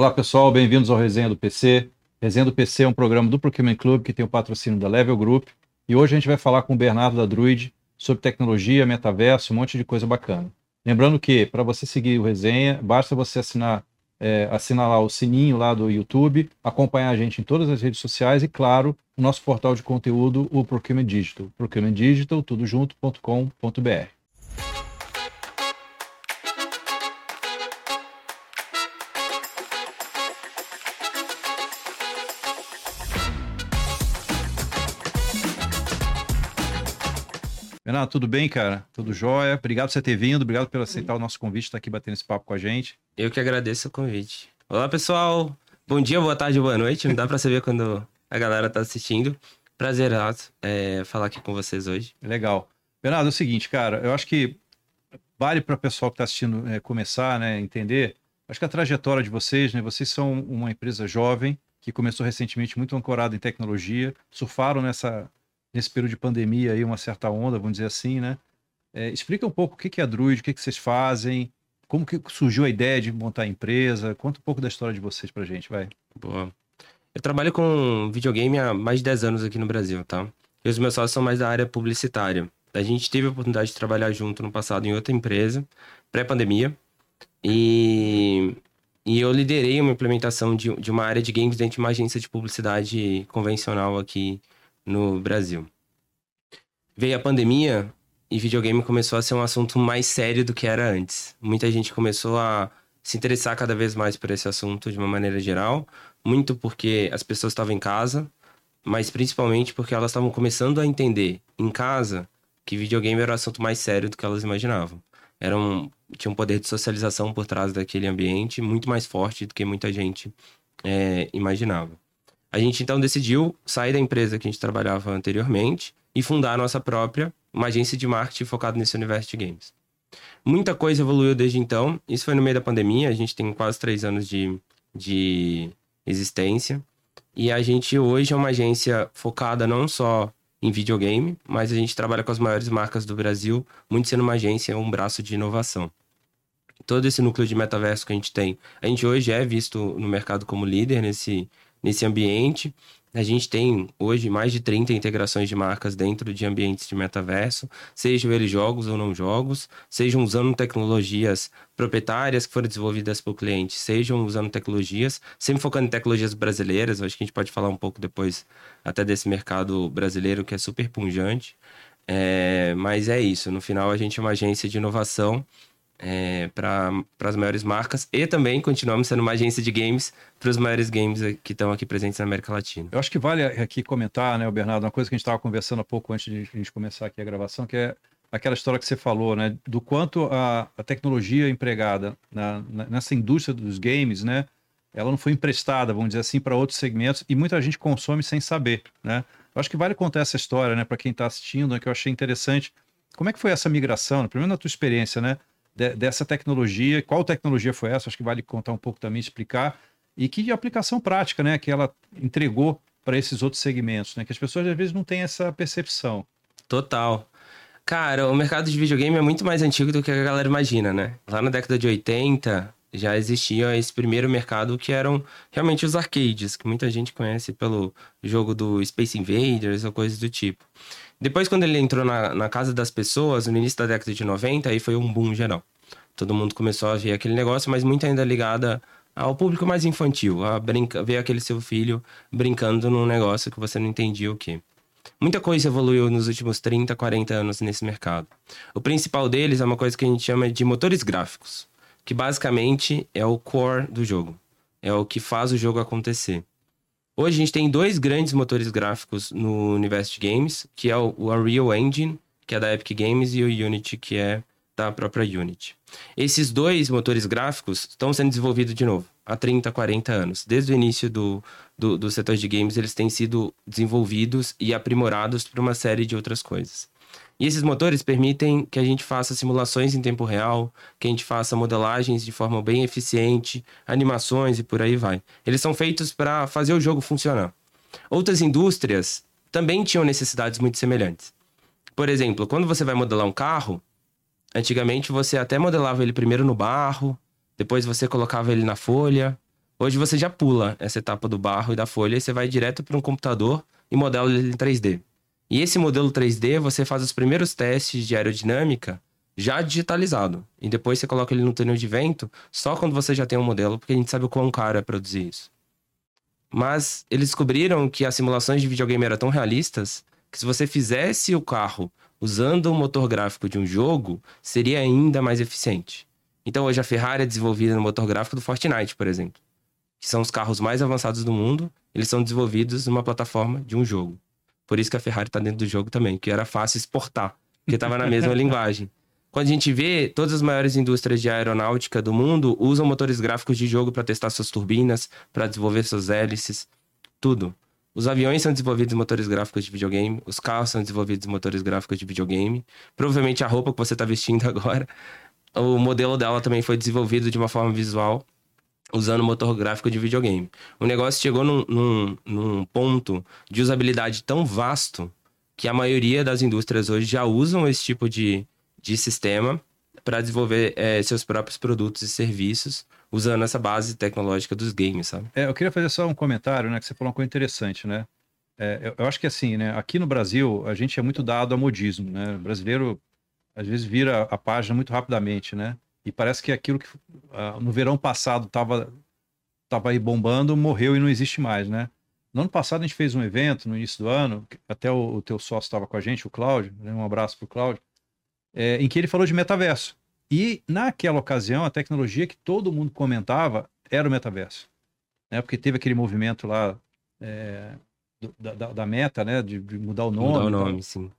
Olá pessoal, bem-vindos ao Resenha do PC. Resenha do PC é um programa do Procurement Club que tem o patrocínio da Level Group. E hoje a gente vai falar com o Bernardo da Druid sobre tecnologia, metaverso, um monte de coisa bacana. Lembrando que para você seguir o Resenha, basta você assinar, é, assinar lá o sininho lá do YouTube, acompanhar a gente em todas as redes sociais e, claro, o nosso portal de conteúdo, o Procurement Digital. Procurement Digital, tudo. Renato, tudo bem, cara? Tudo jóia? Obrigado por você ter vindo, obrigado por aceitar o nosso convite, estar aqui batendo esse papo com a gente. Eu que agradeço o convite. Olá, pessoal. Bom dia, boa tarde, boa noite. Não dá para saber quando a galera tá assistindo. Prazer é, falar aqui com vocês hoje. Legal. Bernardo, é o seguinte, cara, eu acho que vale para o pessoal que está assistindo é, começar, né, entender. Acho que a trajetória de vocês, né, vocês são uma empresa jovem que começou recentemente muito ancorada em tecnologia, surfaram nessa nesse período de pandemia aí, uma certa onda, vamos dizer assim, né? É, explica um pouco o que é a Druid, o que, que vocês fazem, como que surgiu a ideia de montar a empresa, conta um pouco da história de vocês pra gente, vai. Boa. Eu trabalho com videogame há mais de 10 anos aqui no Brasil, tá? E os meus sócios são mais da área publicitária. A gente teve a oportunidade de trabalhar junto no passado em outra empresa, pré-pandemia, e, e eu liderei uma implementação de, de uma área de games dentro de uma agência de publicidade convencional aqui no Brasil. Veio a pandemia e videogame começou a ser um assunto mais sério do que era antes. Muita gente começou a se interessar cada vez mais por esse assunto de uma maneira geral, muito porque as pessoas estavam em casa, mas principalmente porque elas estavam começando a entender em casa que videogame era o assunto mais sério do que elas imaginavam. Era um, tinha um poder de socialização por trás daquele ambiente muito mais forte do que muita gente é, imaginava. A gente então decidiu sair da empresa que a gente trabalhava anteriormente e fundar a nossa própria, uma agência de marketing focada nesse universo de games. Muita coisa evoluiu desde então. Isso foi no meio da pandemia, a gente tem quase três anos de, de existência. E a gente hoje é uma agência focada não só em videogame, mas a gente trabalha com as maiores marcas do Brasil, muito sendo uma agência, um braço de inovação. Todo esse núcleo de metaverso que a gente tem, a gente hoje é visto no mercado como líder nesse, nesse ambiente. A gente tem hoje mais de 30 integrações de marcas dentro de ambientes de metaverso, sejam eles jogos ou não jogos, sejam usando tecnologias proprietárias que foram desenvolvidas por cliente, sejam usando tecnologias, sempre focando em tecnologias brasileiras. Acho que a gente pode falar um pouco depois até desse mercado brasileiro que é super punjante. É, mas é isso, no final a gente é uma agência de inovação é, para as maiores marcas e também continuamos sendo uma agência de games para os maiores games que estão aqui presentes na América Latina. Eu acho que vale aqui comentar, né, Bernardo, uma coisa que a gente estava conversando há pouco antes de a gente começar aqui a gravação, que é aquela história que você falou, né, do quanto a, a tecnologia empregada na, na, nessa indústria dos games, né, ela não foi emprestada, vamos dizer assim, para outros segmentos e muita gente consome sem saber, né? Eu acho que vale contar essa história, né, para quem está assistindo, né, que eu achei interessante. Como é que foi essa migração? Primeiro na tua experiência, né? De, dessa tecnologia. Qual tecnologia foi essa? Acho que vale contar um pouco também, explicar. E que aplicação prática né, que ela entregou para esses outros segmentos, né? Que as pessoas às vezes não têm essa percepção. Total. Cara, o mercado de videogame é muito mais antigo do que a galera imagina, né? Lá na década de 80 já existia esse primeiro mercado que eram realmente os arcades, que muita gente conhece pelo jogo do Space Invaders ou coisas do tipo. Depois, quando ele entrou na, na casa das pessoas, no início da década de 90, aí foi um boom geral. Todo mundo começou a ver aquele negócio, mas muito ainda ligada ao público mais infantil, a brinca, ver aquele seu filho brincando num negócio que você não entendia o que. Muita coisa evoluiu nos últimos 30, 40 anos nesse mercado. O principal deles é uma coisa que a gente chama de motores gráficos, que basicamente é o core do jogo. É o que faz o jogo acontecer. Hoje a gente tem dois grandes motores gráficos no universo de games, que é o Unreal Engine, que é da Epic Games, e o Unity, que é da própria Unity. Esses dois motores gráficos estão sendo desenvolvidos de novo há 30, 40 anos. Desde o início do, do, do setor de games, eles têm sido desenvolvidos e aprimorados para uma série de outras coisas. E esses motores permitem que a gente faça simulações em tempo real, que a gente faça modelagens de forma bem eficiente, animações e por aí vai. Eles são feitos para fazer o jogo funcionar. Outras indústrias também tinham necessidades muito semelhantes. Por exemplo, quando você vai modelar um carro, antigamente você até modelava ele primeiro no barro, depois você colocava ele na folha, Hoje você já pula essa etapa do barro e da folha e você vai direto para um computador e modela ele em 3D. E esse modelo 3D, você faz os primeiros testes de aerodinâmica já digitalizado. E depois você coloca ele no túnel de vento só quando você já tem um modelo, porque a gente sabe o quão caro é produzir isso. Mas eles descobriram que as simulações de videogame eram tão realistas que se você fizesse o carro usando o motor gráfico de um jogo, seria ainda mais eficiente. Então hoje a Ferrari é desenvolvida no motor gráfico do Fortnite, por exemplo. Que são os carros mais avançados do mundo, eles são desenvolvidos numa plataforma de um jogo. Por isso que a Ferrari está dentro do jogo também, que era fácil exportar, porque estava na mesma linguagem. Quando a gente vê, todas as maiores indústrias de aeronáutica do mundo usam motores gráficos de jogo para testar suas turbinas, para desenvolver suas hélices, tudo. Os aviões são desenvolvidos em motores gráficos de videogame, os carros são desenvolvidos em motores gráficos de videogame. Provavelmente a roupa que você está vestindo agora, o modelo dela também foi desenvolvido de uma forma visual usando motor gráfico de videogame. O negócio chegou num, num, num ponto de usabilidade tão vasto que a maioria das indústrias hoje já usam esse tipo de, de sistema para desenvolver é, seus próprios produtos e serviços usando essa base tecnológica dos games, sabe? É, eu queria fazer só um comentário, né? Que você falou uma coisa interessante, né? É, eu, eu, acho que assim, né? Aqui no Brasil, a gente é muito dado a modismo, né? O brasileiro, às vezes, vira a página muito rapidamente, né? E parece que aquilo que uh, no verão passado estava tava aí bombando, morreu e não existe mais, né? No ano passado a gente fez um evento, no início do ano, até o, o teu sócio estava com a gente, o Cláudio, né? um abraço para o Cláudio, é, em que ele falou de metaverso. E naquela ocasião, a tecnologia que todo mundo comentava era o metaverso. Né? Porque teve aquele movimento lá é, do, da, da, meta, né? De, de, mudar o nome. Mudar o nome, sim.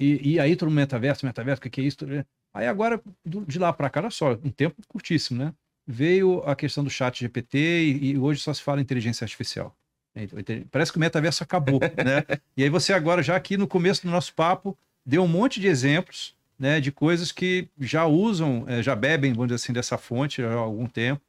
E, e aí todo mundo metaverso, metaverso, o que, que é isso? Aí agora, de lá para cá, olha só, um tempo curtíssimo, né? Veio a questão do chat GPT e, e hoje só se fala inteligência artificial. Parece que o metaverso acabou, né? E aí você agora, já aqui no começo do nosso papo, deu um monte de exemplos né, de coisas que já usam, é, já bebem, vamos dizer assim, dessa fonte há algum tempo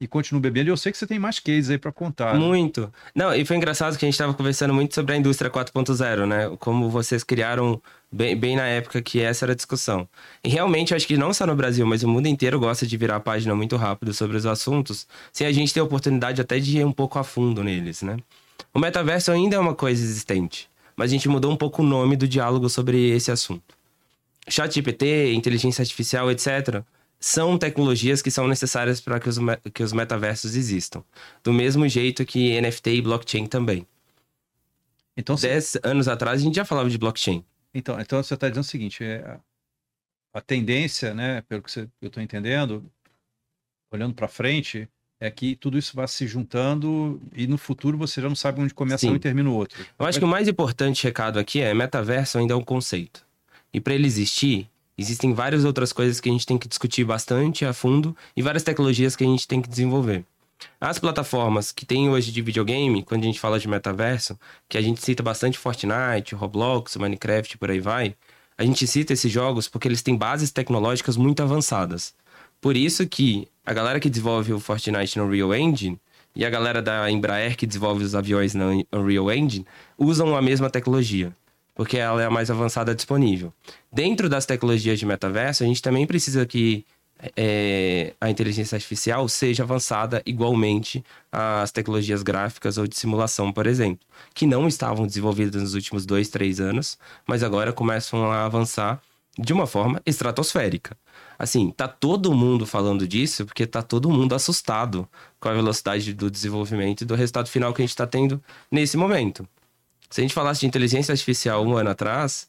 e continuam bebendo. Eu sei que você tem mais cases aí para contar. Né? Muito. Não, e foi engraçado que a gente estava conversando muito sobre a indústria 4.0, né? Como vocês criaram bem, bem na época que essa era a discussão. E realmente, acho que não só no Brasil, mas o mundo inteiro gosta de virar a página muito rápido sobre os assuntos, sem a gente ter a oportunidade até de ir um pouco a fundo neles, né? O metaverso ainda é uma coisa existente, mas a gente mudou um pouco o nome do diálogo sobre esse assunto. ChatGPT, inteligência artificial, etc., são tecnologias que são necessárias para que os, que os metaversos existam. Do mesmo jeito que NFT e blockchain também. Então, Dez anos atrás a gente já falava de blockchain. Então, então você está dizendo o seguinte: é, a tendência, né, pelo que você, eu estou entendendo, olhando para frente, é que tudo isso vai se juntando e no futuro você já não sabe onde começa Sim. um e termina o outro. Eu acho que o mais importante recado aqui é metaverso ainda é um conceito. E para ele existir, existem várias outras coisas que a gente tem que discutir bastante a fundo e várias tecnologias que a gente tem que desenvolver. As plataformas que tem hoje de videogame, quando a gente fala de metaverso, que a gente cita bastante Fortnite, Roblox, Minecraft, por aí vai, a gente cita esses jogos porque eles têm bases tecnológicas muito avançadas. Por isso que a galera que desenvolve o Fortnite no Unreal Engine e a galera da Embraer que desenvolve os aviões na Unreal Engine usam a mesma tecnologia porque ela é a mais avançada disponível. Dentro das tecnologias de metaverso, a gente também precisa que é, a inteligência artificial seja avançada igualmente às tecnologias gráficas ou de simulação, por exemplo, que não estavam desenvolvidas nos últimos dois, três anos, mas agora começam a avançar de uma forma estratosférica. Assim, tá todo mundo falando disso porque tá todo mundo assustado com a velocidade do desenvolvimento e do resultado final que a gente está tendo nesse momento. Se a gente falasse de inteligência artificial um ano atrás,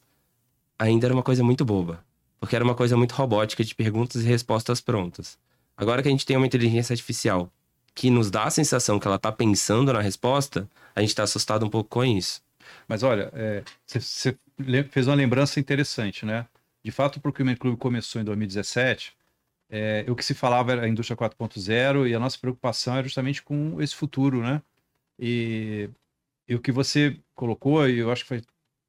ainda era uma coisa muito boba. Porque era uma coisa muito robótica de perguntas e respostas prontas. Agora que a gente tem uma inteligência artificial que nos dá a sensação que ela está pensando na resposta, a gente está assustado um pouco com isso. Mas olha, você é, fez uma lembrança interessante, né? De fato, o Procurement Club começou em 2017. É, o que se falava era a indústria 4.0 e a nossa preocupação é justamente com esse futuro, né? E e o que você colocou, e eu acho que foi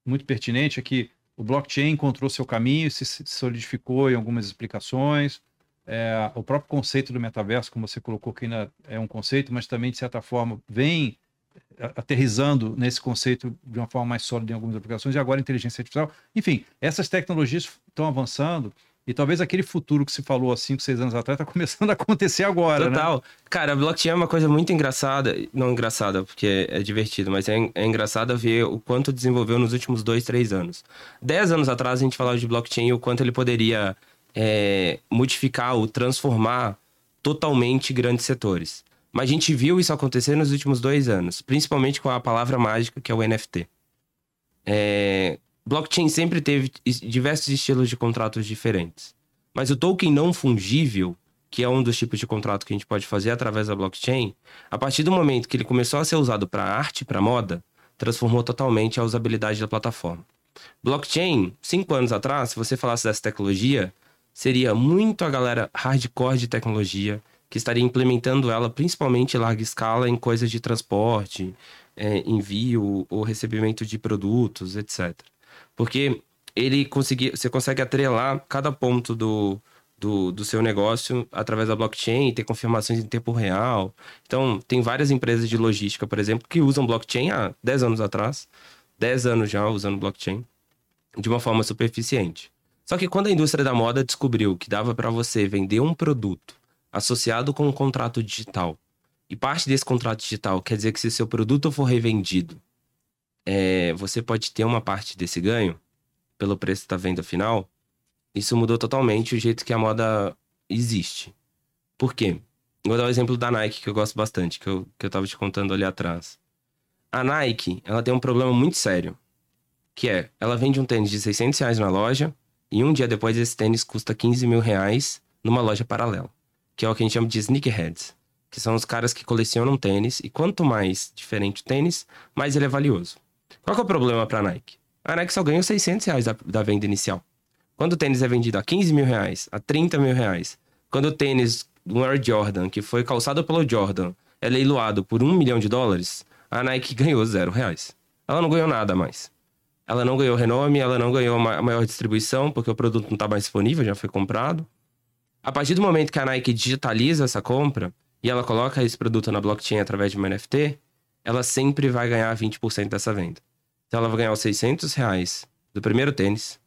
muito pertinente, é que o blockchain encontrou seu caminho, se solidificou em algumas explicações. É, o próprio conceito do metaverso, como você colocou, que ainda é um conceito, mas também, de certa forma, vem aterrizando nesse conceito de uma forma mais sólida em algumas aplicações, e agora inteligência artificial. Enfim, essas tecnologias estão avançando E talvez aquele futuro que se falou há 5, 6 anos atrás está começando a acontecer agora, né? Total. Né? Cara, blockchain é uma coisa muito engraçada. Não engraçada, porque é divertido, mas é, é engraçado ver o quanto desenvolveu nos últimos 2, 3 anos. 10 anos atrás a gente falava de blockchain e o quanto ele poderia é, modificar ou transformar totalmente grandes setores. Mas a gente viu isso acontecer nos últimos dois anos, principalmente com a palavra mágica que é o NFT. É, blockchain sempre teve diversos estilos de contratos diferentes. Mas o token não fungível, que é um dos tipos de contrato que a gente pode fazer através da blockchain, a partir do momento que ele começou a ser usado para arte, para moda, transformou totalmente a usabilidade da plataforma. Blockchain, cinco anos atrás, se você falasse dessa tecnologia, seria muito a galera hardcore de tecnologia que estaria implementando ela principalmente em larga escala em coisas de transporte, é, envio ou recebimento de produtos, etc. Porque ele conseguir, você consegue atrelar cada ponto do, do, do, seu negócio através da blockchain, ter confirmações em tempo real. Então, tem várias empresas de logística, por exemplo, que usam blockchain há 10 anos atrás, 10 anos já usando blockchain, de uma forma super eficiente. Só que quando a indústria da moda descobriu que dava para você vender um produto associado com um contrato digital, e parte desse contrato digital quer dizer que se seu produto for revendido, é, você pode ter uma parte desse ganho pelo preço da venda final, isso mudou totalmente o jeito que a moda existe. Por quê? Vou dar o um exemplo da Nike, que eu gosto bastante, que eu, que eu tava te contando ali atrás. A Nike, ela tem um problema muito sério, que é, ela vende um tênis de 600 reais na loja, e um dia depois esse tênis custa 15 mil reais numa loja paralela, que é o que a gente chama de sneakerheads, que são os caras que colecionam tênis, e quanto mais diferente o tênis, mais ele é valioso. Qual é o problema para a Nike? A Nike só ganha 600 reais da, da, venda inicial. Quando o tênis é vendido a 15 mil reais, a 30 mil reais, quando o tênis do Air Jordan, que foi calçado pelo Jordan, é leiloado por um milhão de dólares, a Nike ganhou zero reais. Ela não ganhou nada mais. Ela não ganhou renome, ela não ganhou a maior distribuição, porque o produto não está mais disponível, já foi comprado. A partir do momento que a Nike digitaliza essa compra e ela coloca esse produto na blockchain através de uma NFT, ela sempre vai ganhar 20% dessa venda. Então ela vai ganhar os 600 reais do primeiro tênis.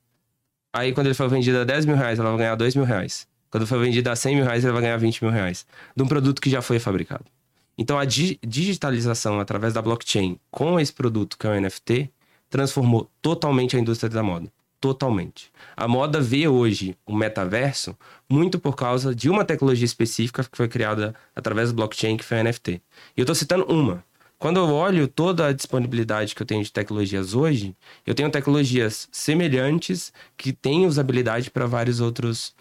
Aí quando ele for vendido a 10 mil reais, ela vai ganhar 2 mil reais. Quando for vendido a 100 mil reais, ela vai ganhar 20 mil reais. De um produto que já foi fabricado. Então a di digitalização através da blockchain com esse produto que é o NFT transformou totalmente a indústria da moda. Totalmente. A moda vê hoje o metaverso muito por causa de uma tecnologia específica que foi criada através do blockchain, que foi o NFT. E eu estou citando uma. Quando eu olho toda a disponibilidade que eu tenho de tecnologias hoje, eu tenho tecnologias semelhantes que têm usabilidade para vários outros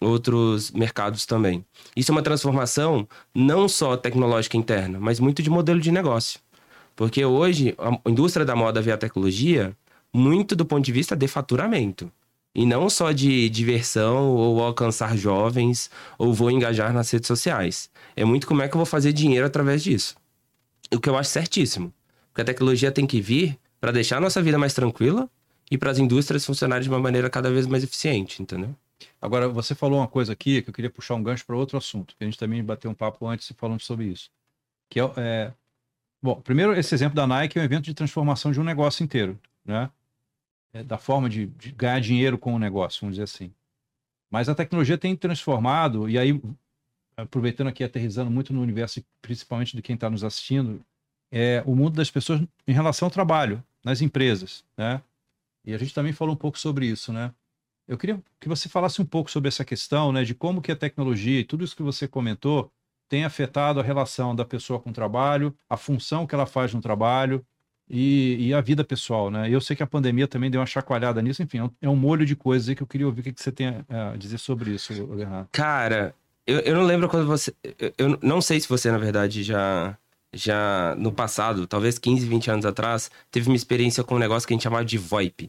outros mercados também. Isso é uma transformação não só tecnológica interna, mas muito de modelo de negócio. Porque hoje a indústria da moda vê a tecnologia muito do ponto de vista de faturamento. E não só de diversão ou alcançar jovens ou vou engajar nas redes sociais. É muito como é que eu vou fazer dinheiro através disso. O que eu acho certíssimo. Porque a tecnologia tem que vir para deixar a nossa vida mais tranquila e para as indústrias funcionarem de uma maneira cada vez mais eficiente, entendeu? Agora, você falou uma coisa aqui que eu queria puxar um gancho para outro assunto, que a gente também bateu um papo antes falando sobre isso. Que é, é, Bom, primeiro, esse exemplo da Nike é um evento de transformação de um negócio inteiro, né? É da forma de, de ganhar dinheiro com o negócio, vamos dizer assim. Mas a tecnologia tem transformado, e aí aproveitando aqui, aterrizando muito no universo, principalmente de quem está nos assistindo, é o mundo das pessoas em relação ao trabalho, nas empresas, né? E a gente também falou um pouco sobre isso, né? Eu queria que você falasse um pouco sobre essa questão, né, de como que a tecnologia e tudo isso que você comentou tem afetado a relação da pessoa com o trabalho, a função que ela faz no trabalho e, e a vida pessoal, né? Eu sei que a pandemia também deu uma chacoalhada nisso, enfim, é um é molho de coisas aí que eu queria ouvir o que você tem a dizer sobre isso, Bernardo. Cara, eu, eu não lembro quando você. Eu não sei se você, na verdade, já. Já no passado, talvez 15, 20 anos atrás, teve uma experiência com um negócio que a gente chamava de VoIP.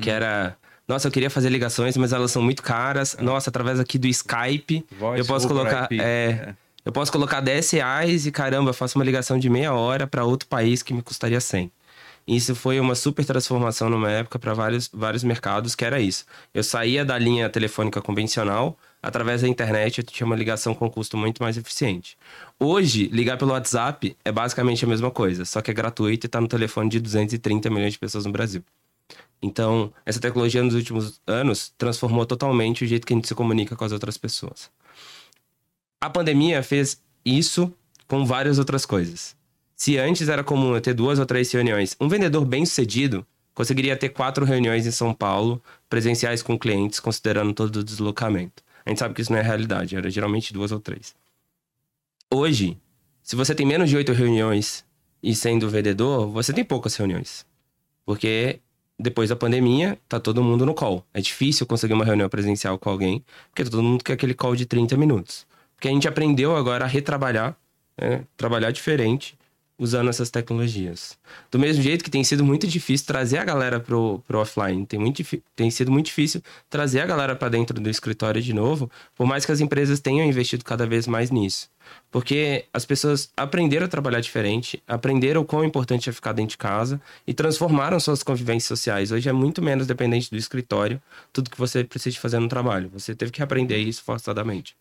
Que hum. era. Nossa, eu queria fazer ligações, mas elas são muito caras. Nossa, através aqui do Skype, Voice eu posso colocar. É, é. Eu posso colocar 10 reais e caramba, eu faço uma ligação de meia hora para outro país que me custaria 100. Isso foi uma super transformação numa época para vários, vários mercados, que era isso. Eu saía da linha telefônica convencional, através da internet eu tinha uma ligação com custo muito mais eficiente. Hoje, ligar pelo WhatsApp é basicamente a mesma coisa, só que é gratuito e está no telefone de 230 milhões de pessoas no Brasil. Então, essa tecnologia nos últimos anos transformou totalmente o jeito que a gente se comunica com as outras pessoas. A pandemia fez isso com várias outras coisas. Se antes era comum eu ter duas ou três reuniões, um vendedor bem sucedido conseguiria ter quatro reuniões em São Paulo, presenciais com clientes, considerando todo o deslocamento. A gente sabe que isso não é realidade, era geralmente duas ou três. Hoje, se você tem menos de oito reuniões e sendo vendedor, você tem poucas reuniões. Porque depois da pandemia, tá todo mundo no call. É difícil conseguir uma reunião presencial com alguém, porque todo mundo quer aquele call de 30 minutos. Porque a gente aprendeu agora a retrabalhar, né? trabalhar diferente usando essas tecnologias. Do mesmo jeito que tem sido muito difícil trazer a galera pro, pro offline, tem, muito, tem sido muito difícil trazer a galera para dentro do escritório de novo, por mais que as empresas tenham investido cada vez mais nisso. Porque as pessoas aprenderam a trabalhar diferente, aprenderam o quão importante é ficar dentro de casa e transformaram suas convivências sociais. Hoje é muito menos dependente do escritório, tudo que você precisa fazer no trabalho. Você teve que aprender isso forçadamente.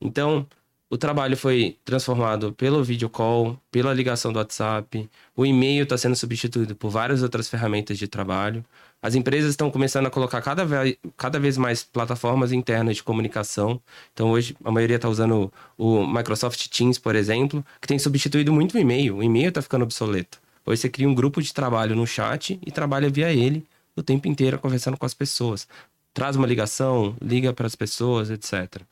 Então, o trabalho foi transformado pelo video call, pela ligação do WhatsApp, o e-mail está sendo substituído por várias outras ferramentas de trabalho. As empresas estão começando a colocar cada vez, cada vez mais plataformas internas de comunicação. Então, hoje, a maioria está usando o Microsoft Teams, por exemplo, que tem substituído muito o e-mail. O e-mail está ficando obsoleto. Hoje, você cria um grupo de trabalho no chat e trabalha via ele o tempo inteiro conversando com as pessoas. Traz uma ligação, liga para as pessoas, etc.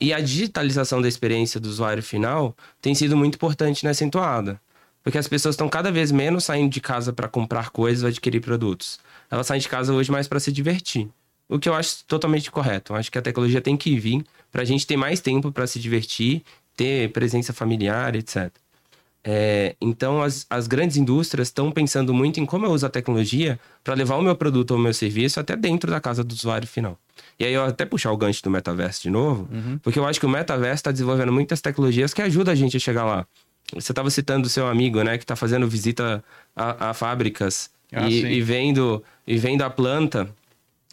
E a digitalização da experiência do usuário final tem sido muito importante nessa entoada. Porque as pessoas estão cada vez menos saindo de casa para comprar coisas ou adquirir produtos. Elas saem de casa hoje mais para se divertir. O que eu acho totalmente correto. Eu acho que a tecnologia tem que vir para a gente ter mais tempo para se divertir, ter presença familiar, etc. É, então, as, as grandes indústrias estão pensando muito em como eu uso a tecnologia para levar o meu produto ou o meu serviço até dentro da casa do usuário final. E aí, eu até puxar o gancho do metaverso de novo, uhum. porque eu acho que o metaverso está desenvolvendo muitas tecnologias que ajudam a gente a chegar lá. Você estava citando o seu amigo, né, que está fazendo visita a, a fábricas ah, e, e, vendo, e vendo a planta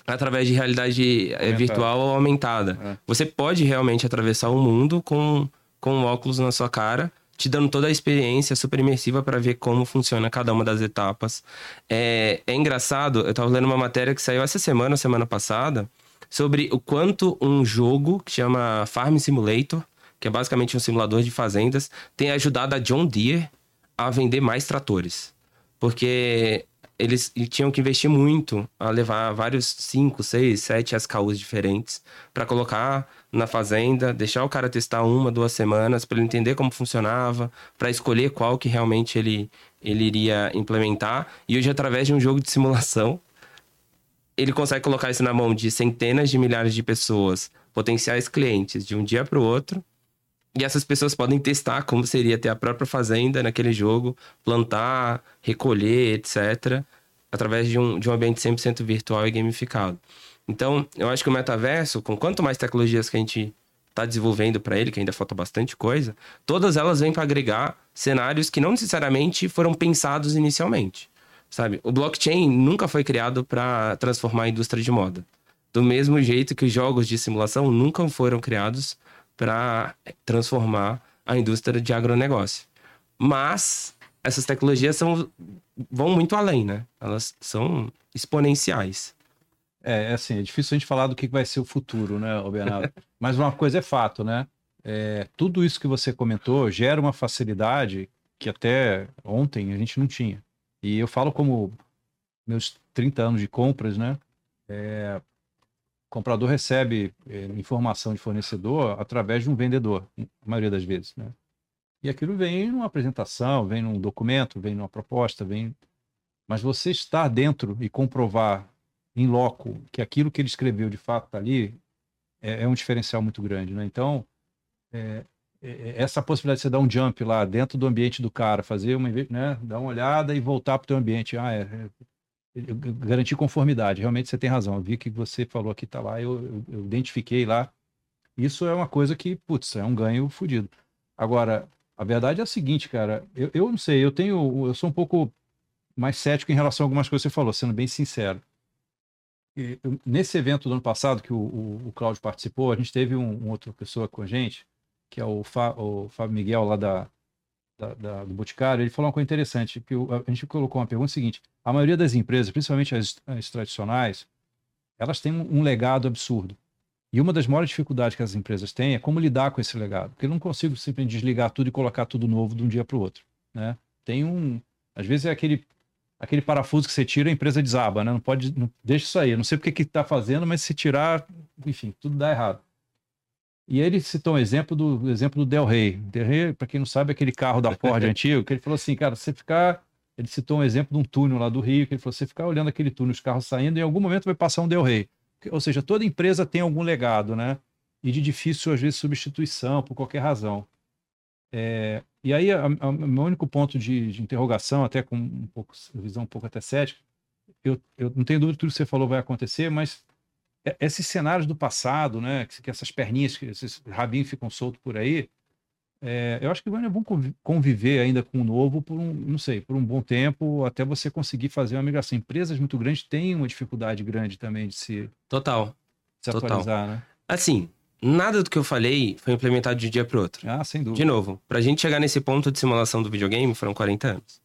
através de realidade eh, virtual ou aumentada. É. Você pode realmente atravessar o mundo com, com um óculos na sua cara te dando toda a experiência super imersiva para ver como funciona cada uma das etapas. É, é engraçado, eu estava lendo uma matéria que saiu essa semana, semana passada, sobre o quanto um jogo que chama Farm Simulator, que é basicamente um simulador de fazendas, tem ajudado a John Deere a vender mais tratores. Porque eles tinham que investir muito a levar vários 5, 6, 7 SKUs diferentes para colocar na fazenda, deixar o cara testar uma, duas semanas para ele entender como funcionava, para escolher qual que realmente ele, ele iria implementar. E hoje, através de um jogo de simulação, ele consegue colocar isso na mão de centenas de milhares de pessoas, potenciais clientes, de um dia para o outro. E essas pessoas podem testar como seria ter a própria fazenda naquele jogo, plantar, recolher, etc., através de um, de um ambiente 100% virtual e gamificado. Então, eu acho que o metaverso, com quanto mais tecnologias que a gente está desenvolvendo para ele, que ainda falta bastante coisa, todas elas vêm para agregar cenários que não necessariamente foram pensados inicialmente. Sabe? O blockchain nunca foi criado para transformar a indústria de moda. Do mesmo jeito que os jogos de simulação nunca foram criados para transformar a indústria de agronegócio. Mas essas tecnologias são, vão muito além, né? Elas são exponenciais. É, é assim, é difícil a gente falar do que vai ser o futuro, né, Bernardo? Mas uma coisa é fato, né? É, tudo isso que você comentou gera uma facilidade que até ontem a gente não tinha. E eu falo como meus 30 anos de compras, né? É, comprador recebe é, informação de fornecedor através de um vendedor, a maioria das vezes, né? E aquilo vem numa apresentação, vem num documento, vem numa proposta, vem. Mas você estar dentro e comprovar em loco que aquilo que ele escreveu de fato está ali é, é, um diferencial muito grande, né? Então, é, é, é, essa possibilidade de você dar um jump lá dentro do ambiente do cara, fazer uma, né, dar uma olhada e voltar para o teu ambiente, ah, é, é garantir conformidade. Realmente você tem razão. Eu vi que você falou aqui tá lá, eu, eu, identifiquei lá. Isso é uma coisa que, putz, é um ganho fodido. Agora, a verdade é a seguinte, cara. Eu, eu não sei, eu tenho, eu sou um pouco mais cético em relação a algumas coisas que você falou, sendo bem sincero nesse evento do ano passado que o, o, o Cláudio participou, a gente teve um, um outra pessoa com a gente, que é o, Fá, o Fábio Miguel lá da, da, da, do Boticário, ele falou uma coisa interessante, que a gente colocou uma pergunta seguinte, a maioria das empresas, principalmente as, as tradicionais, elas têm um, um legado absurdo. E uma das maiores dificuldades que as empresas têm é como lidar com esse legado. Porque eu não consigo simplesmente desligar tudo e colocar tudo novo de um dia para o outro. Né? Tem um. Às vezes é aquele, aquele parafuso que você tira, a empresa desaba, né? Não pode. Não, deixa isso aí. Eu não sei porque que está fazendo, mas se tirar, enfim, tudo dá errado. E ele citou um exemplo do exemplo do Del Rey. Del Rey, para quem não sabe, é aquele carro da Ford antigo, que ele falou assim, cara, você ficar. Ele citou um exemplo de um túnel lá do Rio, que ele falou: você ficar olhando aquele túnel, os carros saindo, em algum momento vai passar um Del Rey. Ou seja, toda empresa tem algum legado, né? E de difícil, às vezes, substituição, por qualquer razão. É, e aí, o meu único ponto de, de, interrogação, até com um pouco, visão um pouco até cética, eu, eu não tenho dúvida que tudo que você falou vai acontecer, mas esses cenários do passado, né, que, que essas perninhas, que esses rabinhos ficam soltos por aí, é, eu acho que é bom conviver ainda com o novo por um, não sei, por um bom tempo, até você conseguir fazer uma migração. Empresas muito grandes têm uma dificuldade grande também de se, Total. se Total. atualizar, né? Assim, nada do que eu falei foi implementado de um dia para outro. Ah, sem dúvida. De novo, para a gente chegar nesse ponto de simulação do videogame, foram 40 anos.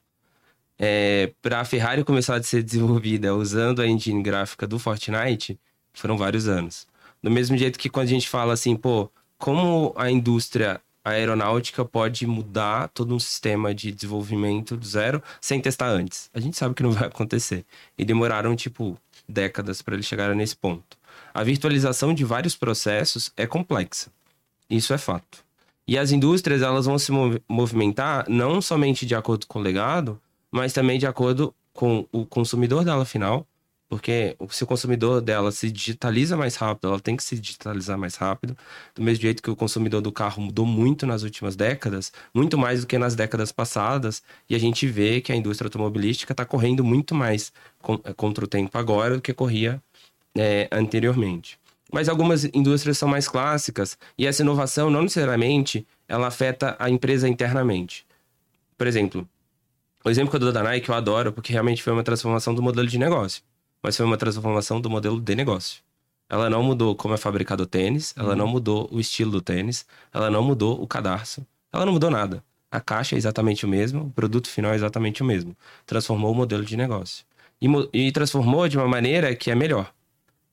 É, para a Ferrari começar a ser desenvolvida usando a engine gráfica do Fortnite, foram vários anos. Do mesmo jeito que quando a gente fala assim, pô, como a indústria aeronáutica pode mudar todo um sistema de desenvolvimento do zero sem testar antes. A gente sabe que não vai acontecer. E demoraram, tipo, décadas para eles chegarem nesse ponto. A virtualização de vários processos é complexa. Isso é fato. E as indústrias, elas vão se movimentar não somente de acordo com o legado, mas também de acordo com o consumidor dela final porque se o consumidor dela se digitaliza mais rápido, ela tem que se digitalizar mais rápido. Do mesmo jeito que o consumidor do carro mudou muito nas últimas décadas, muito mais do que nas décadas passadas, e a gente vê que a indústria automobilística está correndo muito mais eh, contra o tempo agora do que corria é, anteriormente. Mas algumas indústrias são mais clássicas e essa inovação não necessariamente ela afeta a empresa internamente. Por exemplo, o exemplo que eu dou da Nike eu adoro porque realmente foi uma transformação do modelo de negócio mas foi uma transformação do modelo de negócio. Ela não mudou como é fabricado o tênis, ela não uhum. mudou o estilo do tênis, ela não mudou o cadarço, ela não mudou nada. A caixa é exatamente o mesmo, o produto final é exatamente o mesmo. Transformou o modelo de negócio. E, e transformou de uma maneira que é melhor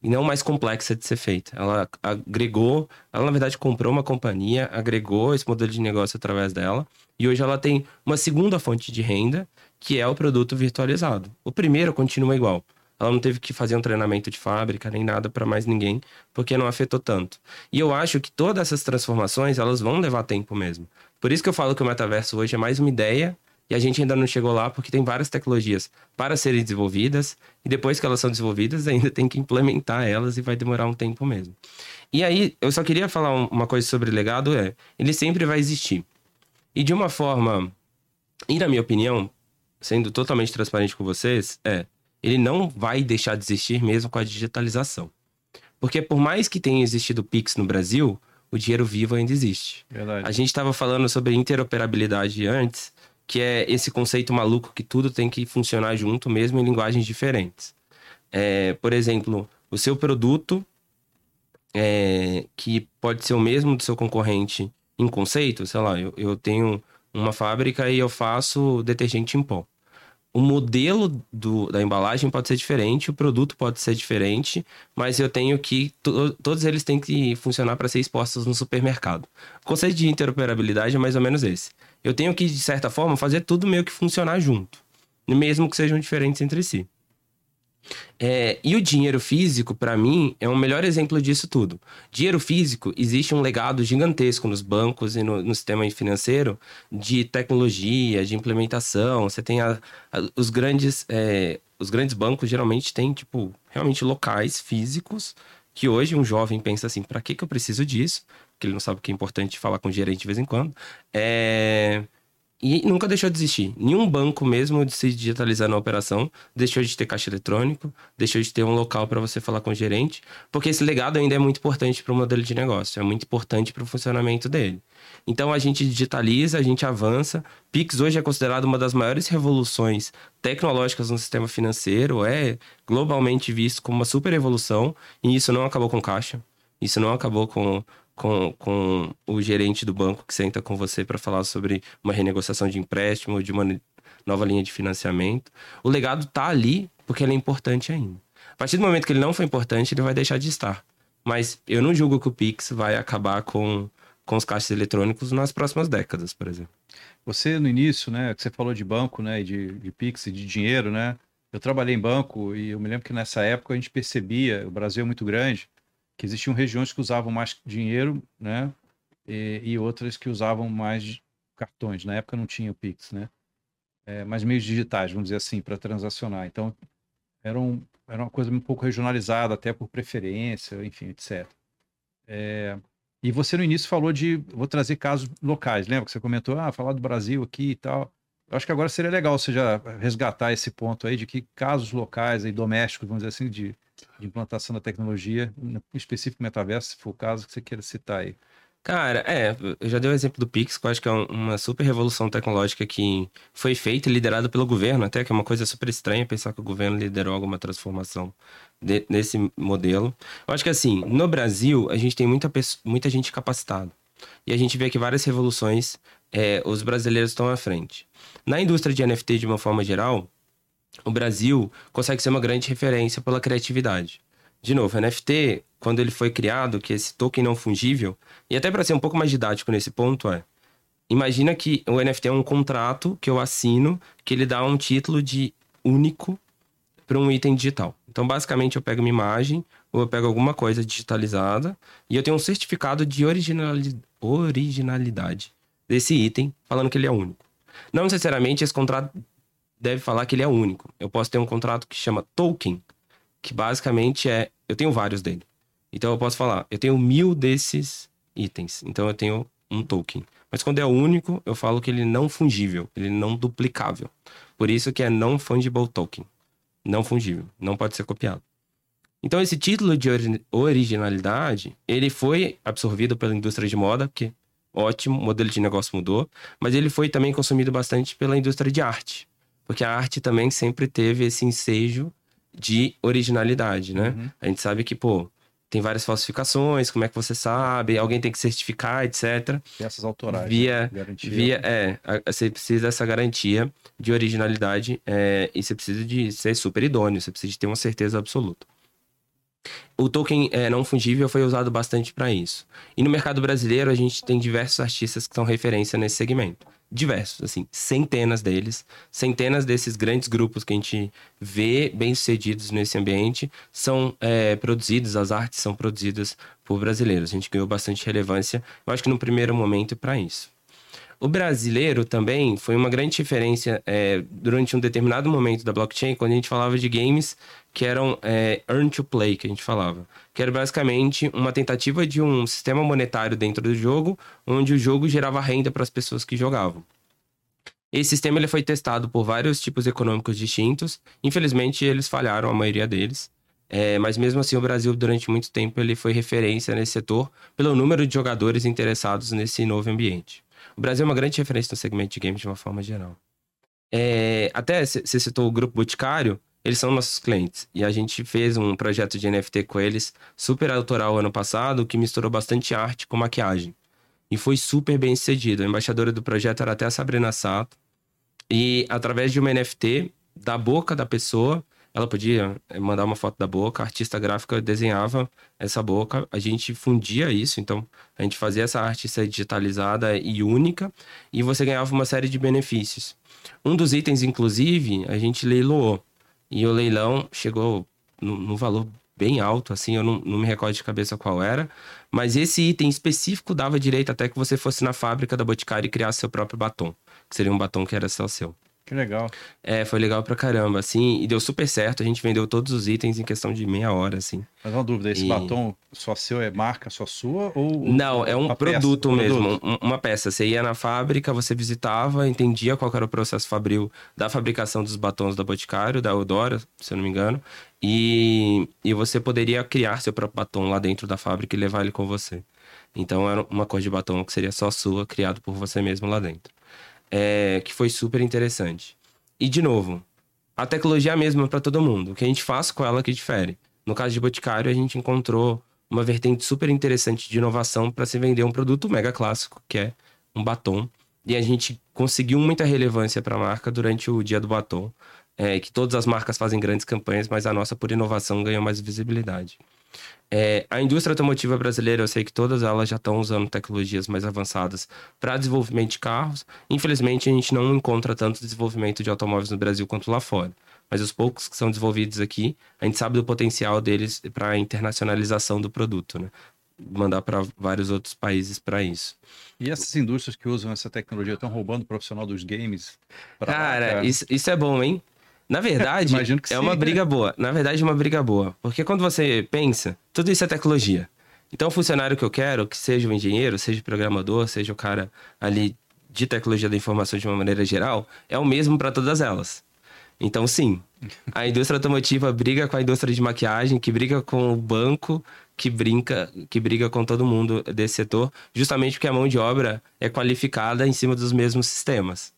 e não mais complexa de ser feita. Ela agregou, ela na verdade comprou uma companhia, agregou esse modelo de negócio através dela, e hoje ela tem uma segunda fonte de renda, que é o produto virtualizado. O primeiro continua igual. Ela não teve que fazer um treinamento de fábrica nem nada para mais ninguém, porque não afetou tanto. E eu acho que todas essas transformações, elas vão levar tempo mesmo. Por isso que eu falo que o metaverso hoje é mais uma ideia e a gente ainda não chegou lá porque tem várias tecnologias para serem desenvolvidas e depois que elas são desenvolvidas ainda tem que implementar elas e vai demorar um tempo mesmo. E aí, eu só queria falar uma coisa sobre legado é, ele sempre vai existir. E de uma forma, e na minha opinião, sendo totalmente transparente com vocês, é ele não vai deixar de existir mesmo com a digitalização. Porque por mais que tenha existido o Pix no Brasil, o dinheiro vivo ainda existe. Verdade. A gente estava falando sobre interoperabilidade antes, que é esse conceito maluco que tudo tem que funcionar junto, mesmo em linguagens diferentes. É, por exemplo, o seu produto, é, que pode ser o mesmo do seu concorrente em conceito, sei lá, eu, eu tenho uma fábrica e eu faço detergente em pó o modelo do, da embalagem pode ser diferente, o produto pode ser diferente, mas eu tenho que. To, todos eles têm que funcionar para ser expostos no supermercado. O conceito de interoperabilidade é mais ou menos esse. Eu tenho que, de certa forma, fazer tudo meio que funcionar junto, mesmo que sejam diferentes entre si. É, e o dinheiro físico, para mim, é o melhor exemplo disso tudo. Dinheiro físico, existe um legado gigantesco nos bancos e no, no sistema financeiro de tecnologia, de implementação. Você tem a, a, os grandes. É, os grandes bancos geralmente têm, tipo, realmente locais físicos que hoje um jovem pensa assim: para que, que eu preciso disso? Porque ele não sabe que é importante falar com o gerente de vez em quando. É e nunca deixou de existir. Nenhum banco, mesmo de se digitalizar na operação, deixou de ter caixa eletrônico, deixou de ter um local para você falar com o gerente, porque esse legado ainda é muito importante para o modelo de negócio, é muito importante para o funcionamento dele. Então a gente digitaliza, a gente avança. Pix hoje é considerado uma das maiores revoluções tecnológicas no sistema financeiro, é globalmente visto como uma super evolução, e isso não acabou com caixa, isso não acabou com com, com o gerente do banco que senta com você para falar sobre uma renegociação de empréstimo, de uma nova linha de financiamento. O legado tá ali porque ele é importante ainda. A partir do momento que ele não foi importante, ele vai deixar de estar. Mas eu não julgo que o Pix vai acabar com, com os caixas eletrônicos nas próximas décadas, por exemplo. Você, no início, né, que você falou de banco, né, de, de Pix e de dinheiro, né? Eu trabalhei em banco e eu me lembro que nessa época a gente percebia, o Brasil é muito grande, que existiam regiões que usavam mais dinheiro, né? E, e outras que usavam mais cartões. Na época não tinha o Pix, né? É, mas meios digitais, vamos dizer assim, para transacionar. Então, era, um, era uma coisa um pouco regionalizada, até por preferência, enfim, etc. É, e você no início falou de, vou trazer casos locais, lembra que você comentou, ah, falar do Brasil aqui e tal. Eu acho que agora seria legal você já resgatar esse ponto aí de que casos locais e domésticos, vamos dizer assim, de, de implantação da tecnologia, em específico metaverso, se for o caso que você queira citar aí. Cara, é, eu já dei o exemplo do Pix, que eu acho que é uma super revolução tecnológica que foi feita e liderada pelo governo, até que é uma coisa super estranha pensar que o governo liderou alguma transformação de, nesse modelo. Eu acho que assim, no Brasil, a gente tem muita, muita gente capacitada. E a gente vê que várias revoluções, é, os brasileiros estão à frente. Na indústria de NFT, de uma forma geral, o Brasil consegue ser uma grande referência pela criatividade. De novo, NFT, quando ele foi criado, que esse token não fungível, e até para ser um pouco mais didático nesse ponto, é. Imagina que o NFT é um contrato que eu assino, que ele dá um título de único para um item digital. Então, basicamente, eu pego uma imagem ou eu pego alguma coisa digitalizada e eu tenho um certificado de originalidade desse item, falando que ele é único. Não necessariamente esse contrato deve falar que ele é único. Eu posso ter um contrato que chama token, que basicamente é. Eu tenho vários dele. Então eu posso falar, eu tenho mil desses itens. Então eu tenho um token. Mas quando é único, eu falo que ele é não fungível, ele é não duplicável. Por isso que é non fungible token. Não fungível, não pode ser copiado. Então esse título de originalidade, ele foi absorvido pela indústria de moda, que ótimo, o modelo de negócio mudou, mas ele foi também consumido bastante pela indústria de arte. Porque a arte também sempre teve esse ensejo de originalidade, né? Uhum. A gente sabe que, pô, tem várias falsificações, como é que você sabe? Alguém tem que certificar, etc. Peças autorais. Via, né? via é, você precisa dessa garantia de originalidade é, e você precisa de ser super idôneo, você precisa de ter uma certeza absoluta. O token é, não fungível foi usado bastante para isso. E no mercado brasileiro, a gente tem diversos artistas que são referência nesse segmento diversos, assim, centenas deles, centenas desses grandes grupos que a gente vê bem-sucedidos nesse ambiente são é, produzidos, as artes são produzidas por brasileiros. A gente ganhou bastante relevância, eu acho que no primeiro momento, para isso. O brasileiro também foi uma grande referência é, durante um determinado momento da blockchain, quando a gente falava de games que eram é, earn to play, que a gente falava. Que era basicamente uma tentativa de um sistema monetário dentro do jogo, onde o jogo gerava renda para as pessoas que jogavam. Esse sistema ele foi testado por vários tipos econômicos distintos. Infelizmente, eles falharam, a maioria deles. É, mas mesmo assim, o Brasil, durante muito tempo, ele foi referência nesse setor pelo número de jogadores interessados nesse novo ambiente. O Brasil é uma grande referência no segmento de games de uma forma geral. É, até você citou o Grupo Boticário, eles são nossos clientes. E a gente fez um projeto de NFT com eles, super autoral ano passado, que misturou bastante arte com maquiagem. E foi super bem sucedido. A embaixadora do projeto era até a Sabrina Sato. E através de uma NFT da boca da pessoa, ela podia eh, mandar uma foto da boca, a artista gráfica desenhava essa boca, a gente fundia isso, então a gente fazia essa arte ser digitalizada e única, e você ganhava uma série de benefícios. Um dos itens, inclusive, a gente leiloou. E o leilão chegou num valor bem alto, assim, eu não, não me recordo de cabeça qual era. Mas esse item específico dava direito até que você fosse na fábrica da Boticário e criasse seu próprio batom. Que seria um batom que era só seu. Que legal. É, foi legal pra caramba, assim, e deu super certo. A gente vendeu todos os itens em questão de meia hora, assim. Mas uma dúvida, esse e... batom só seu é marca só sua ou. Não, é um produto peça? mesmo, produto. uma peça. Você ia na fábrica, você visitava, entendia qual era o processo fabril da fabricação dos batons da Boticário, da Eudora, se eu não me engano. E, e você poderia criar seu próprio batom lá dentro da fábrica e levar ele com você. Então era uma cor de batom que seria só sua, criado por você mesmo lá dentro é, que foi super interessante. E, de novo, a tecnologia é a mesma para todo mundo. O que a gente faz com ela que difere. No caso de Boticário, a gente encontrou uma vertente super interessante de inovação para se vender um produto mega clássico, que é um batom. E a gente conseguiu muita relevância para a marca durante o dia do batom. É, que todas as marcas fazem grandes campanhas, mas a nossa, por inovação, ganhou mais visibilidade. É, a indústria automotiva brasileira, eu sei que todas elas já estão usando tecnologias mais avançadas para desenvolvimento de carros. Infelizmente, a gente não encontra tanto desenvolvimento de automóveis no Brasil quanto lá fora. Mas os poucos que são desenvolvidos aqui, a gente sabe do potencial deles para a internacionalização do produto, né? Mandar para vários outros países para isso. E essas indústrias que usam essa tecnologia estão roubando o profissional dos games? Cara, isso, isso é bom, hein? Na verdade, é sim. uma briga boa. Na verdade, é uma briga boa. Porque quando você pensa, tudo isso é tecnologia. Então, o funcionário que eu quero, que seja o engenheiro, seja o programador, seja o cara ali de tecnologia da informação de uma maneira geral, é o mesmo para todas elas. Então, sim, a indústria automotiva briga com a indústria de maquiagem, que briga com o banco, que brinca, que briga com todo mundo desse setor, justamente porque a mão de obra é qualificada em cima dos mesmos sistemas.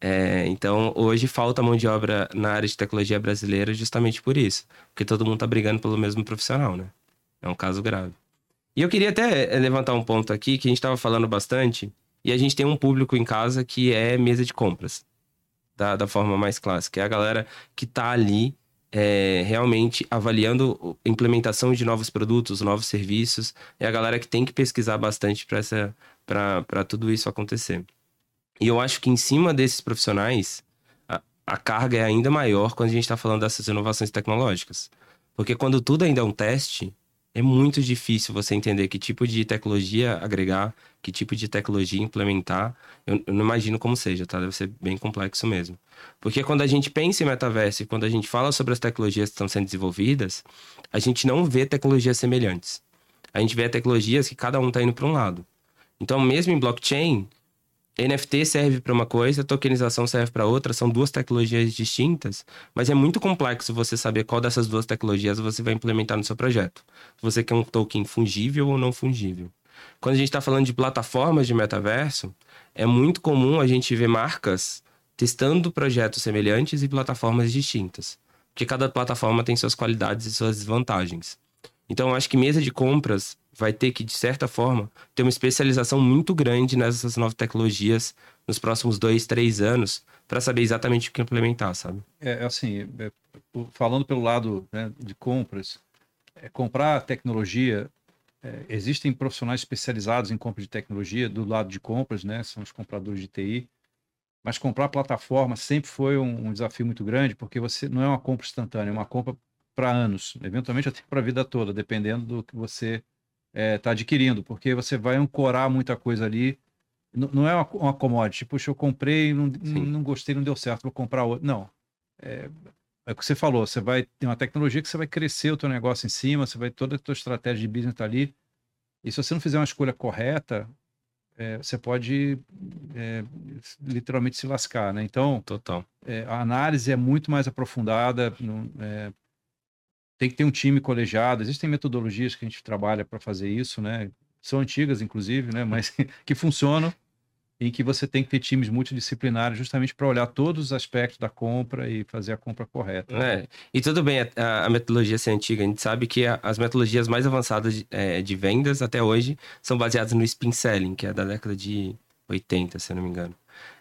É, então, hoje falta mão de obra na área de tecnologia brasileira justamente por isso. Porque todo mundo está brigando pelo mesmo profissional, né? É um caso grave. E eu queria até é, levantar um ponto aqui que a gente estava falando bastante. E a gente tem um público em casa que é mesa de compras. Da, da forma mais clássica. É a galera que está ali é, realmente avaliando a implementação de novos produtos, novos serviços. É a galera que tem que pesquisar bastante para tudo isso acontecer. E eu acho que em cima desses profissionais, a, a carga é ainda maior quando a gente está falando dessas inovações tecnológicas. Porque quando tudo ainda é um teste, é muito difícil você entender que tipo de tecnologia agregar, que tipo de tecnologia implementar. Eu, eu, não imagino como seja, tá? Deve ser bem complexo mesmo. Porque quando a gente pensa em metaverso e quando a gente fala sobre as tecnologias que estão sendo desenvolvidas, a gente não vê tecnologias semelhantes. A gente vê tecnologias que cada um está indo para um lado. Então, mesmo em blockchain, NFT serve para uma coisa, tokenização serve para outra, são duas tecnologias distintas, mas é muito complexo você saber qual dessas duas tecnologias você vai implementar no seu projeto. Se você quer um token fungível ou não fungível. Quando a gente está falando de plataformas de metaverso, é muito comum a gente ver marcas testando projetos semelhantes e plataformas distintas, porque cada plataforma tem suas qualidades e suas desvantagens. Então, eu acho que mesa de compras vai ter que, de certa forma, ter uma especialização muito grande nessas novas tecnologias nos próximos dois, três anos, para saber exatamente o que implementar, sabe? É, é assim, é, falando pelo lado né, de compras, é, comprar tecnologia, é, existem profissionais especializados em compra de tecnologia do lado de compras, né? São os compradores de TI. Mas comprar plataforma sempre foi um, um desafio muito grande, porque você não é uma compra instantânea, é uma compra para anos, eventualmente até para a vida toda, dependendo do que você está é, tá adquirindo, porque você vai ancorar muita coisa ali. N não é uma, uma commodity, puxa, eu comprei, não, não gostei, não deu certo, vou comprar outro. Não. É, é o que você falou, você vai ter uma tecnologia que você vai crescer o teu negócio em cima, você vai toda a tua estratégia de business tá ali. E se você não fizer uma escolha correta, é, você pode é, literalmente se lascar, né? Então, total. É, a análise é muito mais aprofundada. No, é, tem que ter um time colegiado. Existem metodologias que a gente trabalha para fazer isso, né? São antigas, inclusive, né? Mas que funcionam em que você tem que ter times multidisciplinares justamente para olhar todos os aspectos da compra e fazer a compra correta. É, e tudo bem a, a, metodologia ser antiga, a gente sabe que a, as metodologias mais avançadas de, é, de, vendas até hoje são baseadas no spin selling, que é da década de 80, se eu não me engano.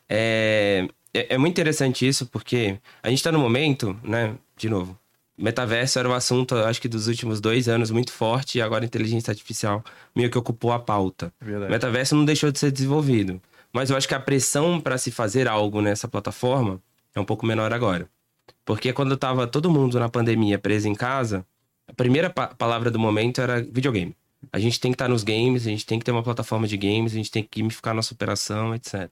É, é, é muito interessante isso porque a gente está no momento, né, de novo, metaverso era um assunto, acho que dos últimos dois anos, muito forte, e agora a inteligência artificial meio que ocupou a pauta. Verdade. Metaverso não deixou de ser desenvolvido. Mas eu acho que a pressão para se fazer algo nessa plataforma é um pouco menor agora. Porque quando estava todo mundo na pandemia preso em casa, a primeira pa palavra do momento era videogame. A gente tem que estar tá nos games, a gente tem que ter uma plataforma de games, a gente tem que gamificar nossa operação, etc.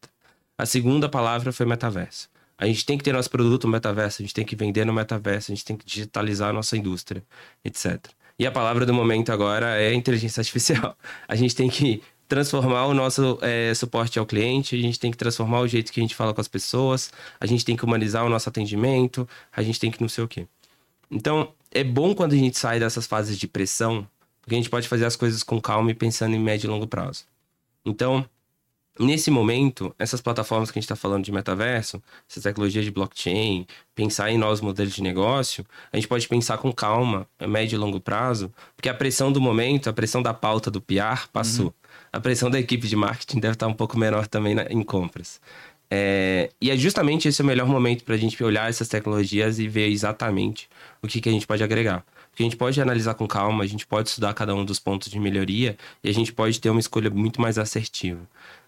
A segunda palavra foi metaverso. A gente tem que ter nosso produto no metaverso, a gente tem que vender no metaverso, a gente tem que digitalizar a nossa indústria, etc. E a palavra do momento agora é inteligência artificial. A gente tem que transformar o nosso é, suporte ao cliente, a gente tem que transformar o jeito que a gente fala com as pessoas, a gente tem que humanizar o nosso atendimento, a gente tem que não sei o quê. Então, é bom quando a gente sai dessas fases de pressão, porque a gente pode fazer as coisas com calma e pensando em médio e longo prazo. Então, Nesse momento, essas plataformas que a gente está falando de metaverso, essas tecnologias de blockchain, pensar em novos modelos de negócio, a gente pode pensar com calma, a médio e longo prazo, porque a pressão do momento, a pressão da pauta do PR passou. Uhum. A pressão da equipe de marketing deve estar um pouco menor também na, em compras. É, e é justamente esse o melhor momento para a gente olhar essas tecnologias e ver exatamente o que, que a gente pode agregar. Porque a gente pode analisar com calma, a gente pode estudar cada um dos pontos de melhoria e a gente pode ter uma escolha muito mais assertiva.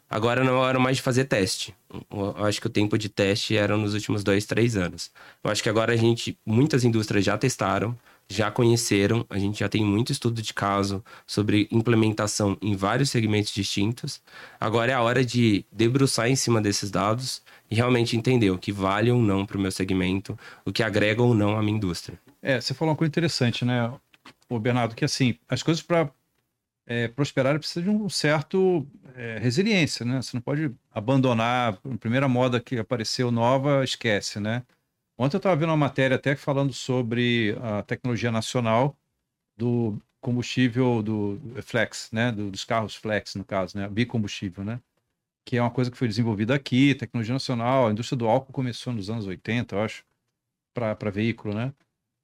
Agora não é hora mais de fazer teste. Eu acho que o tempo de teste era nos últimos dois, três anos. Eu acho que agora a gente, muitas indústrias já testaram, já conheceram, a gente já tem muito estudo de caso sobre implementação em vários segmentos distintos. Agora é a hora de debruçar em cima desses dados e realmente entender o que vale ou não para o meu segmento, o que agrega ou não à minha indústria. É, você falou uma coisa interessante, né, o Bernardo, que assim, as coisas para é, prosperar precisa de um certo é, resiliência, né? Você não pode abandonar a primeira moda que apareceu nova, esquece, né? Ontem eu estava vendo uma matéria até falando sobre a tecnologia nacional do combustível do flex, né? Do, dos carros flex, no caso, né? Bicombustível, né? Que é uma coisa que foi desenvolvida aqui, tecnologia nacional. A indústria do álcool começou nos anos 80, eu acho, para veículo, né?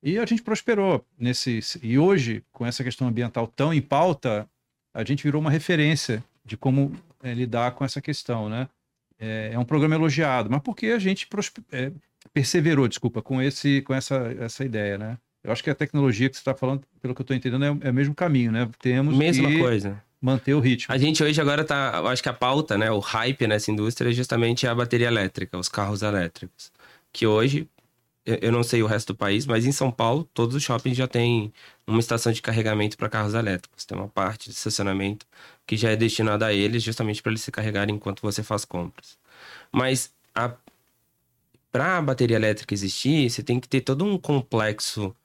E a gente prosperou nesse. E hoje, com essa questão ambiental tão em pauta, a gente virou uma referência de como é, lidar com essa questão, né? É, é, um programa elogiado, mas porque a gente é, perseverou, desculpa, com esse, com essa, essa ideia, né? Eu acho que a tecnologia que você está falando, pelo que eu estou entendendo, é, é, o mesmo caminho, né? Temos Mesma que coisa. manter o ritmo. A gente hoje agora está, acho que a pauta, né, o hype nessa indústria é justamente a bateria elétrica, os carros elétricos, que hoje eu não sei o resto do país, mas em São Paulo, todos os shoppings já têm uma estação de carregamento para carros elétricos. Tem uma parte de estacionamento que já é destinada a eles, justamente para eles se carregarem enquanto você faz compras. Mas para a bateria elétrica existir, você tem que ter todo um complexo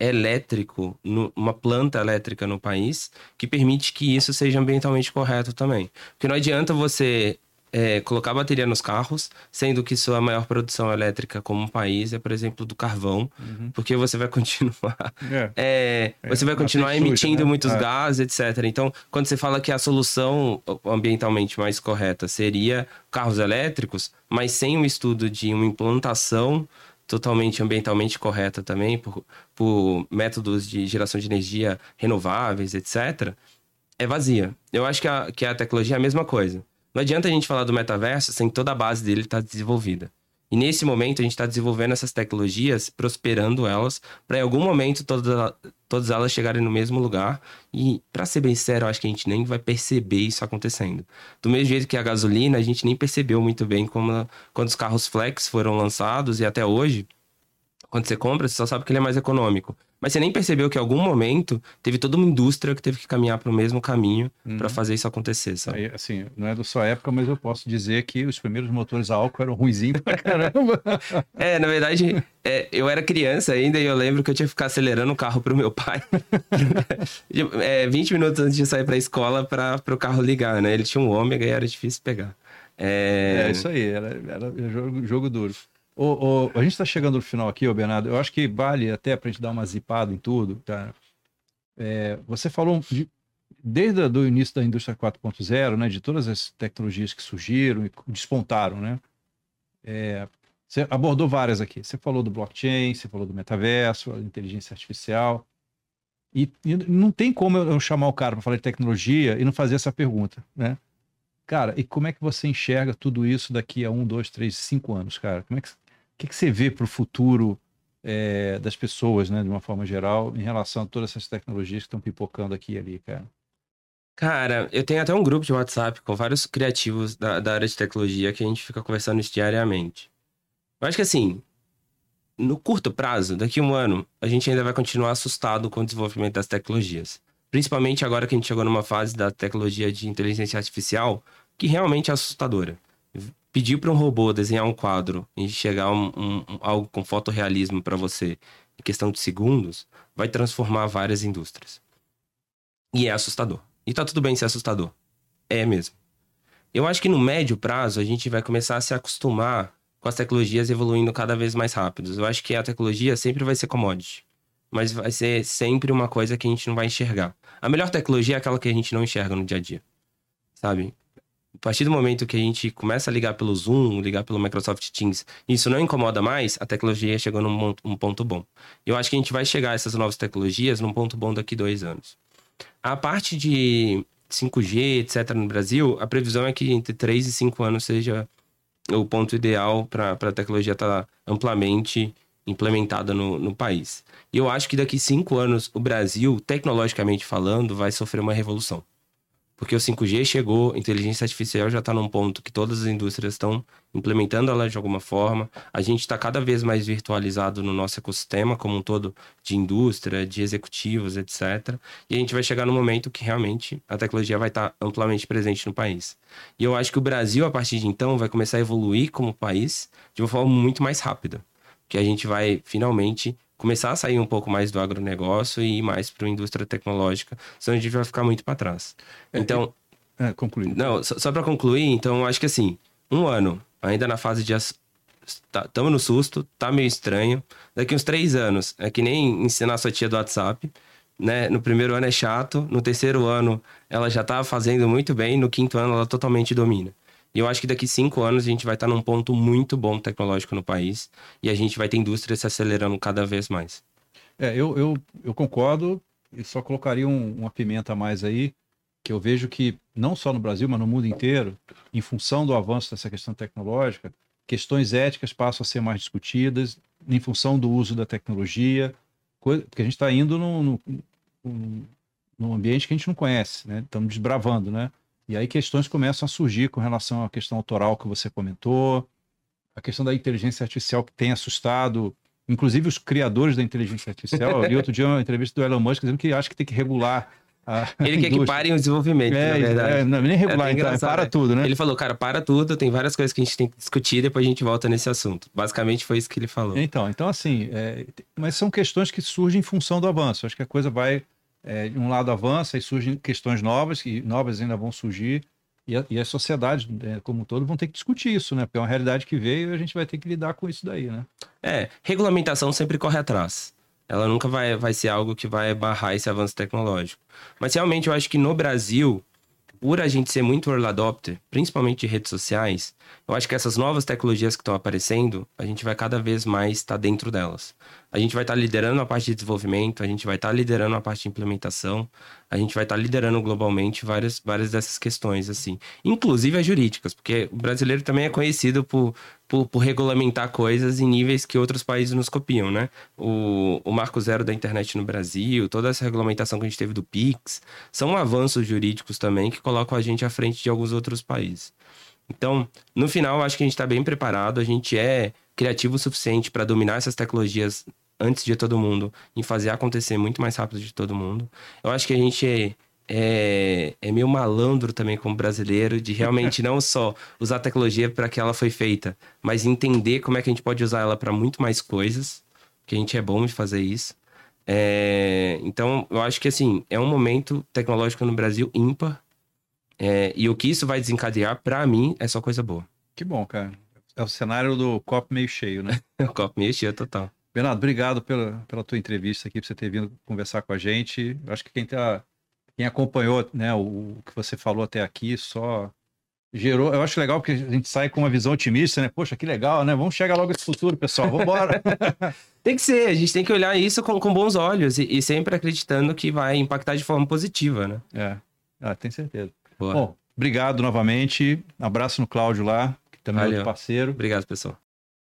elétrico, uma planta elétrica no país, que permite que isso seja ambientalmente correto também. Porque não adianta você é, colocar bateria nos carros, sendo que sua maior produção elétrica como país é, por exemplo, do carvão, uhum. porque você vai continuar, é. É, é você vai continuar emitindo né? muitos é. gases, etc. Então, quando você fala que a solução ambientalmente mais correta seria carros elétricos, mas sem um estudo de uma implantação totalmente ambientalmente correta também, por, por métodos de geração de energia renováveis, etc., é vazia. Eu acho que a, que a tecnologia é a mesma coisa. Não adianta a gente falar do metaverso sem toda a base dele estar tá desenvolvida. E nesse momento a gente está desenvolvendo essas tecnologias, prosperando elas, para em algum momento todas, todas elas chegarem no mesmo lugar. E, para ser bem eu acho que a gente nem vai perceber isso acontecendo. Do mesmo jeito que a gasolina, a gente nem percebeu muito bem como, quando os carros flex foram lançados e até hoje, quando você compra, você só sabe que ele é mais econômico. Mas você nem percebeu que em algum momento teve toda uma indústria que teve que caminhar para o mesmo caminho uhum. para fazer isso acontecer, sabe? Aí, assim, não é da sua época, mas eu posso dizer que os primeiros motores a álcool eram ruizinhos pra caramba. é, na verdade, é, eu era criança ainda e eu lembro que eu tinha que ficar acelerando o carro pro meu pai. é, 20 minutos antes de sair para a escola para o carro ligar, né? Ele tinha um ômega e era difícil pegar. É, é isso aí, era, era jogo, jogo duro. O, o, a gente está chegando no final aqui, ô Bernardo. Eu acho que vale até para a gente dar uma zipada em tudo, tá? É, você falou de, desde o início da indústria 4.0, né, de todas as tecnologias que surgiram e despontaram, né? É, você abordou várias aqui. Você falou do blockchain, você falou do metaverso, inteligência artificial. E, e não tem como eu chamar o cara para falar de tecnologia e não fazer essa pergunta, né? Cara, e como é que você enxerga tudo isso daqui a um, dois, três, cinco anos, cara? Como é que que, que você vê para o futuro é, das pessoas, né, de uma forma geral, em relação a todas essas tecnologias que estão pipocando aqui e ali, cara? Cara, eu tenho até um grupo de WhatsApp com vários criativos da, da área de tecnologia que a gente fica conversando isso diariamente. Eu acho que assim, no curto prazo, daqui a um ano, a gente ainda vai continuar assustado com o desenvolvimento das tecnologias. Principalmente agora que a gente chegou numa fase da tecnologia de inteligência artificial que realmente é assustadora pedir para um robô desenhar um quadro e chegar um, um, algo com fotorrealismo para você em questão de segundos, vai transformar várias indústrias. E é assustador. E tá tudo bem ser assustador. É mesmo. Eu acho que no médio prazo a gente vai começar a se acostumar com as tecnologias evoluindo cada vez mais rápido. Eu acho que a tecnologia sempre vai ser commodity, mas vai ser sempre uma coisa que a gente não vai enxergar. A melhor tecnologia é aquela que a gente não enxerga no dia a dia. Sabe? A partir do momento que a gente começa a ligar pelo Zoom, ligar pelo Microsoft Teams, isso não incomoda mais, a tecnologia chegou num um ponto bom. Eu acho que a gente vai chegar a essas novas tecnologias num ponto bom daqui dois anos. A parte de 5G, etc., no Brasil, a previsão é que entre 3 e 5 anos seja o ponto ideal para a tecnologia estar tá amplamente implementada no, no país. E eu acho que daqui cinco anos o Brasil, tecnologicamente falando, vai sofrer uma revolução. Porque o 5G chegou, inteligência artificial já está num ponto que todas as indústrias estão implementando ela de alguma forma. A gente está cada vez mais virtualizado no nosso ecossistema como um todo de indústria, de executivos, etc. E a gente vai chegar no momento que realmente a tecnologia vai estar tá amplamente presente no país. E eu acho que o Brasil, a partir de então, vai começar a evoluir como país de uma forma muito mais rápida. Que a gente vai finalmente começar a sair um pouco mais do agronegócio e ir mais para a indústria tecnológica, senão a gente vai ficar muito para trás. É, então. É, concluir. Não, só, só para concluir, então, acho que assim, um ano, ainda na fase de. Estamos tá, no susto, tá meio estranho. Daqui uns três anos, é que nem ensinar sua tia do WhatsApp. Né? No primeiro ano é chato, no terceiro ano ela já tá fazendo muito bem, no quinto ano ela totalmente domina. E eu acho que daqui cinco anos a gente vai estar num ponto muito bom tecnológico no país e a gente vai ter indústria se acelerando cada vez mais. É, eu, eu, eu concordo e só colocaria um, uma pimenta a mais aí, que eu vejo que não só no Brasil, mas no mundo inteiro, em função do avanço dessa questão tecnológica, questões éticas passam a ser mais discutidas em função do uso da tecnologia, porque a gente está indo num, num, num ambiente que a gente não conhece, né? Estamos desbravando, né? E aí questões começam a surgir com relação à questão autoral que você comentou, a questão da inteligência artificial que tem assustado, inclusive os criadores da inteligência artificial. E outro dia uma entrevista do Elon Musk dizendo que acha que tem que regular ele quer que parem o desenvolvimento, é, na verdade. É, não, nem regular, é então, para né? tudo, né? Ele falou, cara, para tudo, tem várias coisas que a gente tem que discutir, depois a gente volta nesse assunto. Basicamente foi isso que ele falou. Então, então assim, é, mas são questões que surgem em função do avanço. Acho que a coisa vai é, um lado avança e surgem questões novas, que novas ainda vão surgir, e a, e a sociedade é, como um todo vão ter que discutir isso, né? Porque é uma realidade que veio e a gente vai ter que lidar com isso daí, né? É, regulamentação sempre corre atrás. Ela nunca vai, vai ser algo que vai barrar esse avanço tecnológico. Mas realmente eu acho que no Brasil, por a gente ser muito early adopter, principalmente de redes sociais, eu acho que essas novas tecnologias que estão aparecendo, a gente vai cada vez mais estar tá dentro delas a gente vai estar tá liderando a parte de desenvolvimento, a gente vai estar tá liderando a parte de implementação, a gente vai estar tá liderando globalmente várias, várias dessas questões, assim. Inclusive as jurídicas, porque o brasileiro também é conhecido por, por, por regulamentar coisas em níveis que outros países nos copiam, né? O, o Marco Zero da internet no Brasil, toda essa regulamentação que a gente teve do PIX, são avanços jurídicos também que colocam a gente à frente de alguns outros países. Então, no final, acho que a gente está bem preparado, a gente é criativo o suficiente para dominar essas tecnologias antes de todo mundo, em fazer acontecer muito mais rápido de todo mundo. Eu acho que a gente é, é, é meio malandro também como brasileiro, de realmente não só usar a tecnologia para que ela foi feita, mas entender como é que a gente pode usar ela para muito mais coisas, que a gente é bom em fazer isso. É, então, eu acho que assim, é um momento tecnológico no Brasil ímpar. É, e o que isso vai desencadear, para mim, é só coisa boa. Que bom, cara. É o cenário do copo meio cheio, né? o copo meio cheio, total. Bernardo, obrigado pela, pela tua entrevista aqui, por você ter vindo conversar com a gente. Acho que quem, tá, quem acompanhou né, o, o que você falou até aqui só gerou. Eu acho legal porque a gente sai com uma visão otimista, né? Poxa, que legal, né? Vamos chegar logo esse futuro, pessoal. Vamos embora. tem que ser, a gente tem que olhar isso com, com bons olhos e, e, sempre acreditando que vai impactar de forma positiva, né? É, ah, tenho certeza. Boa. Bom, obrigado novamente. Abraço no Cláudio lá também Valeu. outro parceiro. Obrigado, pessoal.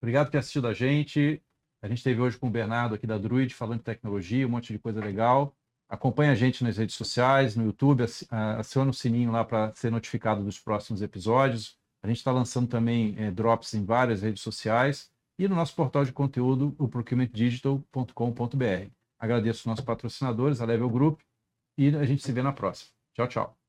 Obrigado por ter assistido a gente. A gente esteve hoje com o Bernardo aqui da Druid, falando de tecnologia, um monte de coisa legal. Acompanhe a gente nas redes sociais, no YouTube, aciona o sininho lá para ser notificado dos próximos episódios. A gente está lançando também é, drops em várias redes sociais e no nosso portal de conteúdo, o procurementdigital.com.br. Agradeço os nossos patrocinadores, a Level Group, e a gente se vê na próxima. Tchau, tchau.